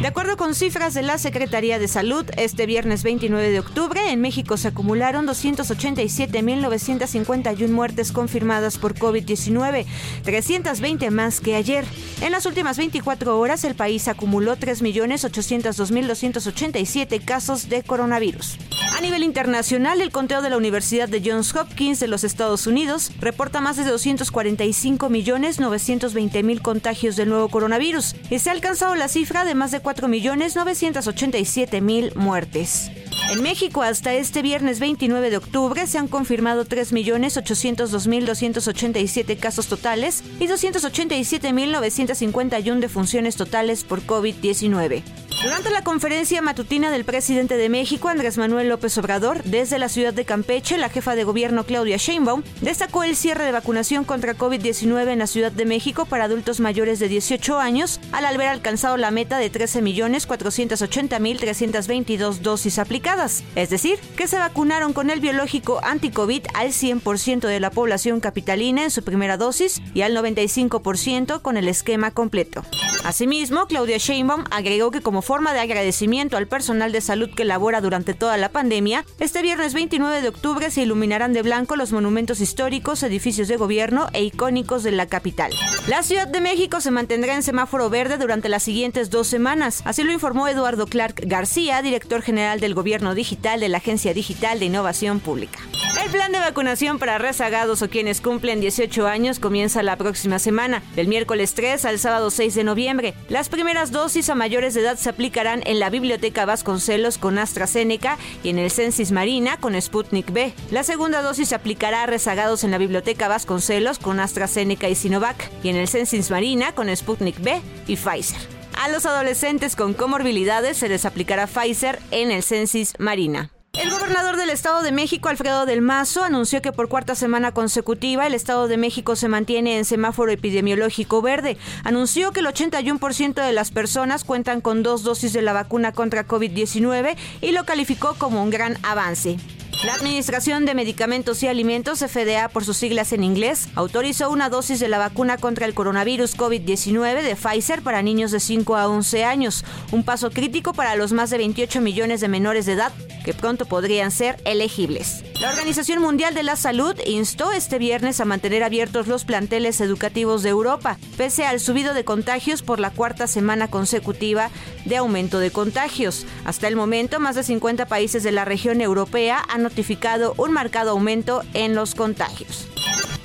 De acuerdo con cifras de la Secretaría de Salud, este viernes 29 de octubre en México se acumularon 287.951 muertes confirmadas por COVID-19, 320 más que ayer. En las últimas 24 horas el país acumuló 3.802.287 casos de coronavirus. A nivel internacional, el conteo de la Universidad de Johns Hopkins de los Estados Unidos reporta más de 245.920.000 contagios del nuevo coronavirus y se ha alcanzado la cifra de más de 4.987.000 muertes. En México, hasta este viernes 29 de octubre, se han confirmado 3.802.287 casos totales y 287.951 defunciones totales por COVID-19. Durante la conferencia matutina del presidente de México, Andrés Manuel López Obrador, desde la ciudad de Campeche, la jefa de gobierno Claudia Sheinbaum destacó el cierre de vacunación contra COVID-19 en la Ciudad de México para adultos mayores de 18 años, al haber alcanzado la meta de 13.480.322 dosis aplicadas. Es decir, que se vacunaron con el biológico anti-COVID al 100% de la población capitalina en su primera dosis y al 95% con el esquema completo. Asimismo, Claudia Sheinbaum agregó que como forma de agradecimiento al personal de salud que labora durante toda la pandemia, este viernes 29 de octubre se iluminarán de blanco los monumentos históricos, edificios de gobierno e icónicos de la capital. La Ciudad de México se mantendrá en semáforo verde durante las siguientes dos semanas, así lo informó Eduardo Clark García, director general del Gobierno Digital de la Agencia Digital de Innovación Pública. El plan de vacunación para rezagados o quienes cumplen 18 años comienza la próxima semana, del miércoles 3 al sábado 6 de noviembre. Las primeras dosis a mayores de edad se aplicarán en la Biblioteca Vasconcelos con AstraZeneca y en el Censis Marina con Sputnik B. La segunda dosis se aplicará a rezagados en la Biblioteca Vasconcelos con AstraZeneca y Sinovac y en el Censis Marina con Sputnik B y Pfizer. A los adolescentes con comorbilidades se les aplicará Pfizer en el Censis Marina. El gobernador del Estado de México, Alfredo del Mazo, anunció que por cuarta semana consecutiva el Estado de México se mantiene en semáforo epidemiológico verde. Anunció que el 81% de las personas cuentan con dos dosis de la vacuna contra COVID-19 y lo calificó como un gran avance. La Administración de Medicamentos y Alimentos, FDA por sus siglas en inglés, autorizó una dosis de la vacuna contra el coronavirus COVID-19 de Pfizer para niños de 5 a 11 años, un paso crítico para los más de 28 millones de menores de edad que pronto podrían ser elegibles. La Organización Mundial de la Salud instó este viernes a mantener abiertos los planteles educativos de Europa, pese al subido de contagios por la cuarta semana consecutiva de aumento de contagios. Hasta el momento, más de 50 países de la región europea han notificado un marcado aumento en los contagios.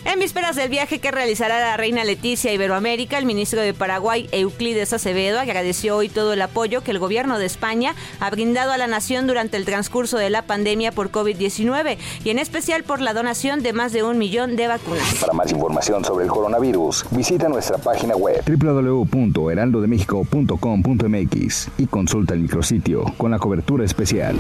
En vísperas del viaje que realizará la reina Leticia a Iberoamérica, el ministro de Paraguay, Euclides Acevedo, agradeció hoy todo el apoyo que el gobierno de España ha brindado a la nación durante el transcurso de la pandemia por COVID-19 y en especial por la donación de más de un millón de vacunas. Para más información sobre el coronavirus, visita nuestra página web www.heraldodemexico.com.mx y consulta el micrositio con la cobertura especial.